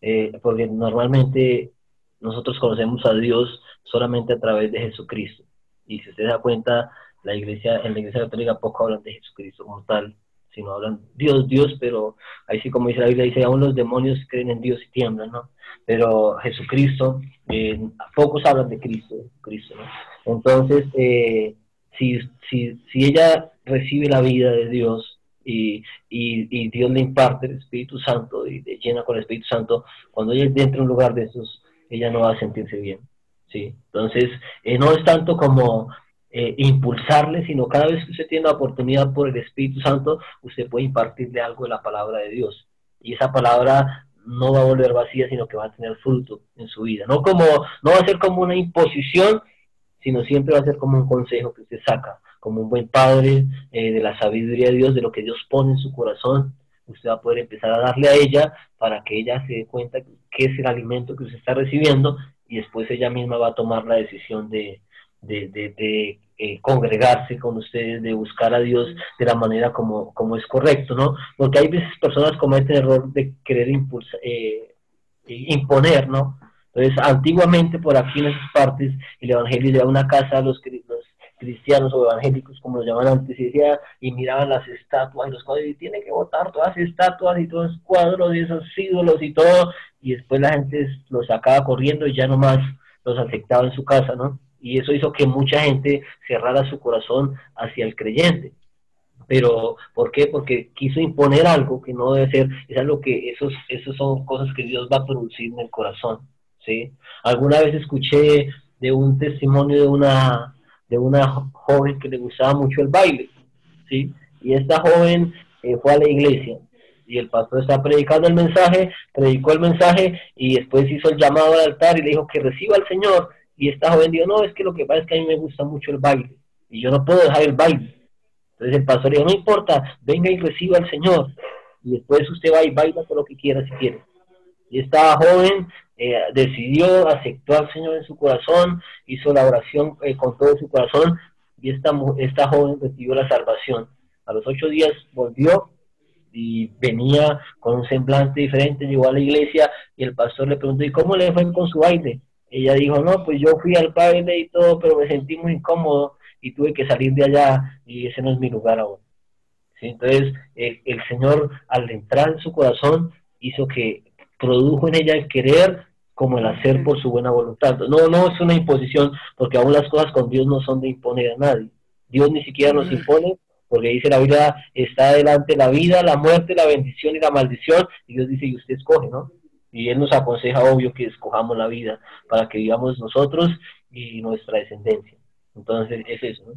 Eh, porque normalmente nosotros conocemos a Dios solamente a través de Jesucristo. Y si usted da cuenta, la iglesia, en la iglesia católica poco hablan de Jesucristo como tal, sino hablan Dios, Dios, pero ahí sí como dice la Biblia, dice, aún los demonios creen en Dios y tiemblan, ¿no? Pero Jesucristo, eh, pocos hablan de Cristo, Cristo, ¿no? Entonces, eh, si, si, si ella recibe la vida de Dios y, y, Dios le imparte el Espíritu Santo y le llena con el Espíritu Santo, cuando ella entre a un lugar de esos, ella no va a sentirse bien. ¿sí? Entonces, eh, no es tanto como eh, impulsarle, sino cada vez que usted tiene la oportunidad por el Espíritu Santo, usted puede impartirle algo de la palabra de Dios. Y esa palabra no va a volver vacía, sino que va a tener fruto en su vida. No, como, no va a ser como una imposición, sino siempre va a ser como un consejo que usted saca, como un buen padre eh, de la sabiduría de Dios, de lo que Dios pone en su corazón. Usted va a poder empezar a darle a ella para que ella se dé cuenta qué es el alimento que usted está recibiendo y después ella misma va a tomar la decisión de, de, eh, congregarse con ustedes, de buscar a Dios de la manera como, como es correcto, ¿no? Porque hay veces personas cometen el error de querer impulsar, eh, imponer, ¿no? Entonces, antiguamente por aquí en esas partes, el evangelio era una casa a los, cristianos o evangélicos, como los llamaban antes, y, decía, y miraban las estatuas y los cuadros, y tiene que votar todas las estatuas y todos los cuadros y esos ídolos y todo, y después la gente los sacaba corriendo y ya nomás los aceptaba en su casa, ¿no? Y eso hizo que mucha gente cerrara su corazón hacia el creyente. Pero, ¿por qué? Porque quiso imponer algo que no debe ser, es algo que esos, esos son cosas que Dios va a producir en el corazón. ¿sí? Alguna vez escuché de un testimonio de una, de una joven que le gustaba mucho el baile, ¿sí? Y esta joven eh, fue a la iglesia y el pastor está predicando el mensaje, predicó el mensaje y después hizo el llamado al altar y le dijo que reciba al Señor. Y esta joven dijo, no, es que lo que pasa es que a mí me gusta mucho el baile y yo no puedo dejar el baile. Entonces el pastor dijo, no importa, venga y reciba al Señor. Y después usted va y baila todo lo que quiera si quiere. Y esta joven eh, decidió, aceptó al Señor en su corazón, hizo la oración eh, con todo su corazón y esta, esta joven recibió la salvación. A los ocho días volvió y venía con un semblante diferente, llegó a la iglesia y el pastor le preguntó, ¿y cómo le fue con su baile? Ella dijo, no, pues yo fui al baile y todo, pero me sentí muy incómodo y tuve que salir de allá y ese no es mi lugar ahora. Entonces, el, el Señor al entrar en su corazón hizo que produjo en ella el querer como el hacer por su buena voluntad. No, no es una imposición, porque aún las cosas con Dios no son de imponer a nadie. Dios ni siquiera nos impone, porque dice la Biblia, está adelante la vida, la muerte, la bendición y la maldición, y Dios dice, y usted escoge, ¿no? Y Él nos aconseja, obvio, que escojamos la vida para que vivamos nosotros y nuestra descendencia. Entonces, es eso, ¿no?